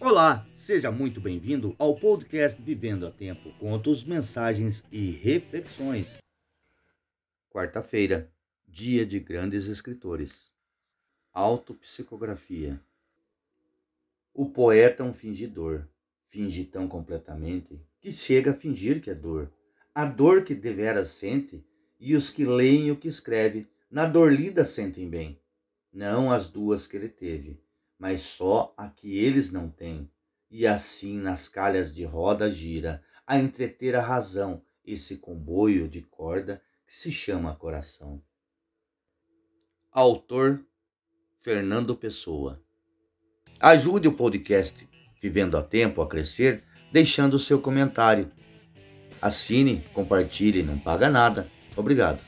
Olá, seja muito bem-vindo ao podcast Vivendo a Tempo, contos, mensagens e reflexões. Quarta-feira, dia de grandes escritores. Autopsicografia. O poeta é um fingidor, finge tão completamente que chega a fingir que é dor. A dor que deveras sente, e os que leem o que escreve, na dor lida sentem bem. Não as duas que ele teve, mas só a que eles não têm. E assim nas calhas de roda gira, a entreter a razão, esse comboio de corda que se chama coração. Autor Fernando Pessoa. Ajude o podcast Vivendo a Tempo a crescer, deixando o seu comentário. Assine, compartilhe, não paga nada. Obrigado.